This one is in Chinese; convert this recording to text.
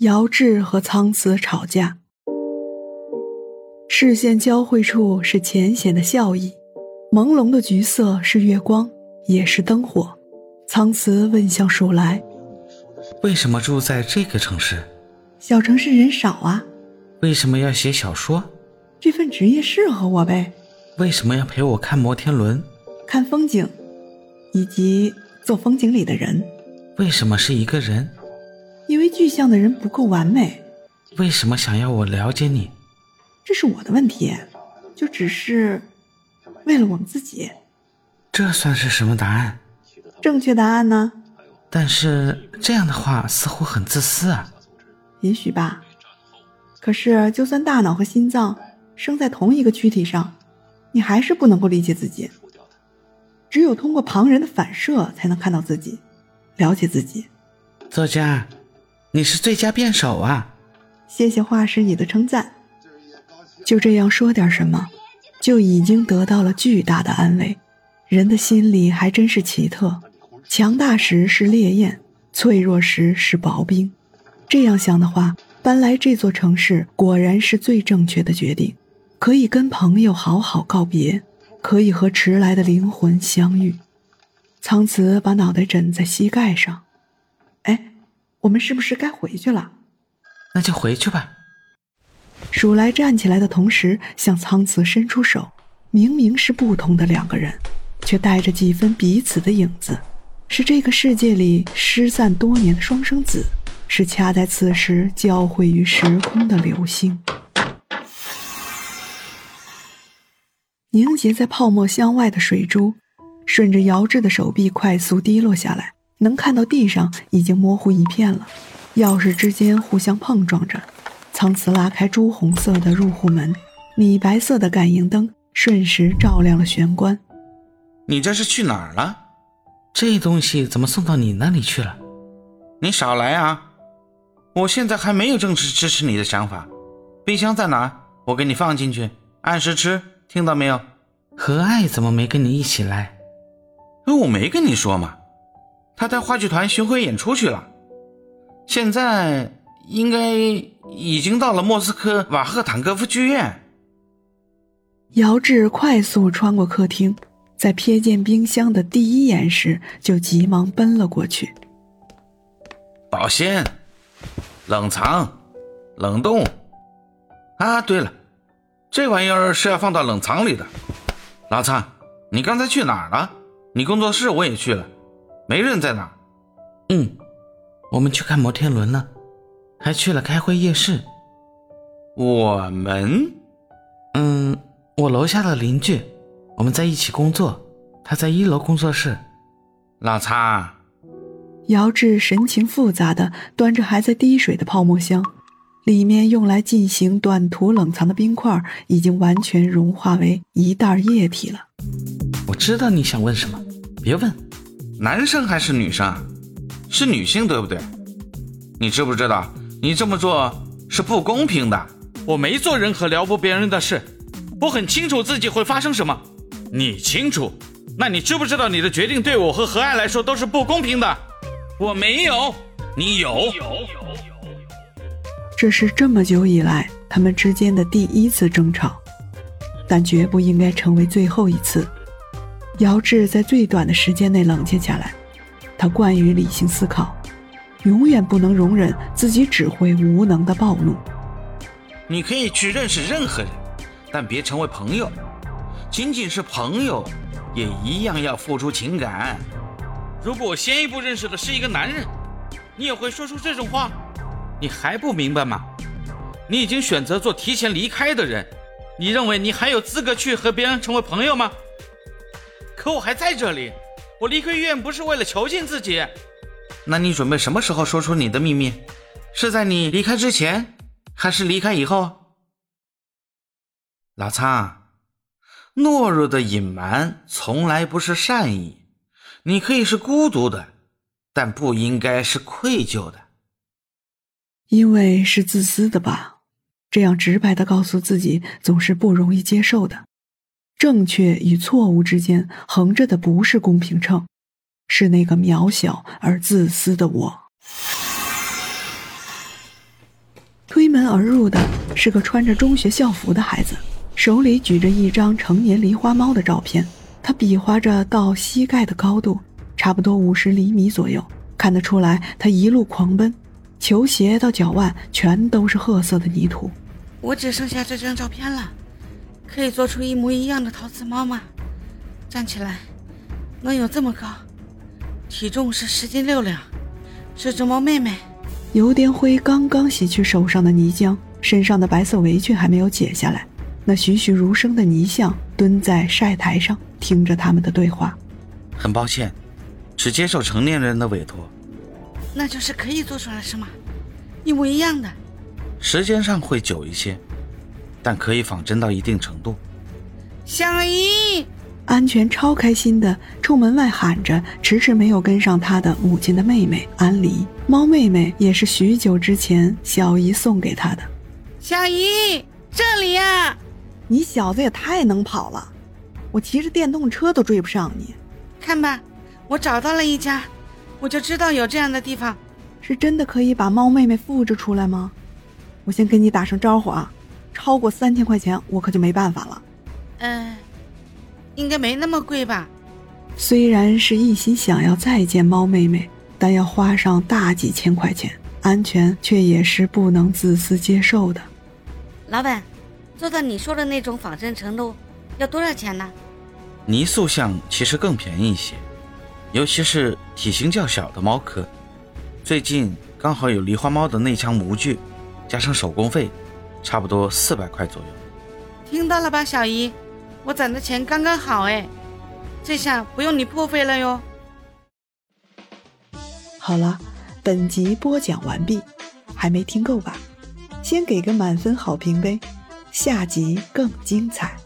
姚志和苍慈吵架，视线交汇处是浅显的笑意，朦胧的橘色是月光，也是灯火。苍慈问向鼠来：“为什么住在这个城市？小城市人少啊。为什么要写小说？这份职业适合我呗。为什么要陪我看摩天轮？看风景，以及做风景里的人。为什么是一个人？具象的人不够完美。为什么想要我了解你？这是我的问题，就只是为了我们自己。这算是什么答案？正确答案呢？但是这样的话似乎很自私啊。也许吧。可是，就算大脑和心脏生在同一个躯体上，你还是不能够理解自己。只有通过旁人的反射，才能看到自己，了解自己。作家，你是最佳辩手啊！谢谢画师你的称赞。就这样说点什么，就已经得到了巨大的安慰。人的心里还真是奇特，强大时是烈焰，脆弱时是薄冰。这样想的话，搬来这座城市果然是最正确的决定。可以跟朋友好好告别，可以和迟来的灵魂相遇。苍慈把脑袋枕在膝盖上。哎，我们是不是该回去了？那就回去吧。鼠来站起来的同时，向苍慈伸出手。明明是不同的两个人，却带着几分彼此的影子，是这个世界里失散多年的双生子，是恰在此时交汇于时空的流星。凝结在泡沫箱外的水珠，顺着姚志的手臂快速滴落下来。能看到地上已经模糊一片了，钥匙之间互相碰撞着。苍慈拉开朱红色的入户门，米白色的感应灯瞬时照亮了玄关。你这是去哪儿了？这东西怎么送到你那里去了？你少来啊！我现在还没有正式支持你的想法。冰箱在哪？我给你放进去，按时吃，听到没有？何爱怎么没跟你一起来？我没跟你说嘛？他带话剧团巡回演出去了，现在应该已经到了莫斯科瓦赫坦科夫剧院。姚志快速穿过客厅，在瞥见冰箱的第一眼时，就急忙奔了过去。保鲜、冷藏、冷冻。啊，对了，这玩意儿是要放到冷藏里的。老苍，你刚才去哪儿了？你工作室我也去了。没人在哪？嗯，我们去看摩天轮了，还去了开会夜市。我们，嗯，我楼下的邻居，我们在一起工作，他在一楼工作室。老擦，姚志神情复杂的端着还在滴水的泡沫箱，里面用来进行短途冷藏的冰块已经完全融化为一袋液体了。我知道你想问什么，别问。男生还是女生？是女性，对不对？你知不知道，你这么做是不公平的。我没做任何撩拨别人的事，我很清楚自己会发生什么。你清楚？那你知不知道你的决定对我和何爱来说都是不公平的？我没有，你有。这是这么久以来他们之间的第一次争吵，但绝不应该成为最后一次。姚志在最短的时间内冷静下来，他惯于理性思考，永远不能容忍自己只会无能的暴怒。你可以去认识任何人，但别成为朋友。仅仅是朋友，也一样要付出情感。如果我先一步认识的是一个男人，你也会说出这种话？你还不明白吗？你已经选择做提前离开的人，你认为你还有资格去和别人成为朋友吗？可我还在这里，我离开医院不是为了囚禁自己。那你准备什么时候说出你的秘密？是在你离开之前，还是离开以后？老苍，懦弱的隐瞒从来不是善意。你可以是孤独的，但不应该是愧疚的。因为是自私的吧？这样直白的告诉自己，总是不容易接受的。正确与错误之间横着的不是公平秤，是那个渺小而自私的我。推门而入的是个穿着中学校服的孩子，手里举着一张成年狸花猫的照片。他比划着到膝盖的高度，差不多五十厘米左右。看得出来，他一路狂奔，球鞋到脚腕全都是褐色的泥土。我只剩下这张照片了，可以做出一模一样的陶瓷猫吗？站起来，能有这么高，体重是十斤六两，是只猫妹妹。油颠灰刚刚洗去手上的泥浆，身上的白色围裙还没有解下来。那栩栩如生的泥像蹲在晒台上，听着他们的对话。很抱歉，只接受成年人的委托。那就是可以做出来是吗？一模一样的。时间上会久一些，但可以仿真到一定程度。小姨，安全超开心的冲门外喊着，迟迟没有跟上他的母亲的妹妹安离。猫妹妹也是许久之前小姨送给他的。小姨，这里呀。你小子也太能跑了，我骑着电动车都追不上你。看吧，我找到了一家，我就知道有这样的地方。是真的可以把猫妹妹复制出来吗？我先跟你打声招呼啊，超过三千块钱我可就没办法了。嗯，应该没那么贵吧？虽然是一心想要再见猫妹妹，但要花上大几千块钱，安全却也是不能自私接受的。老板。做到你说的那种仿真程度，要多少钱呢？泥塑像其实更便宜一些，尤其是体型较小的猫科。最近刚好有狸花猫的内腔模具，加上手工费，差不多四百块左右。听到了吧，小姨，我攒的钱刚刚好哎，这下不用你破费了哟。好了，本集播讲完毕，还没听够吧？先给个满分好评呗。下集更精彩。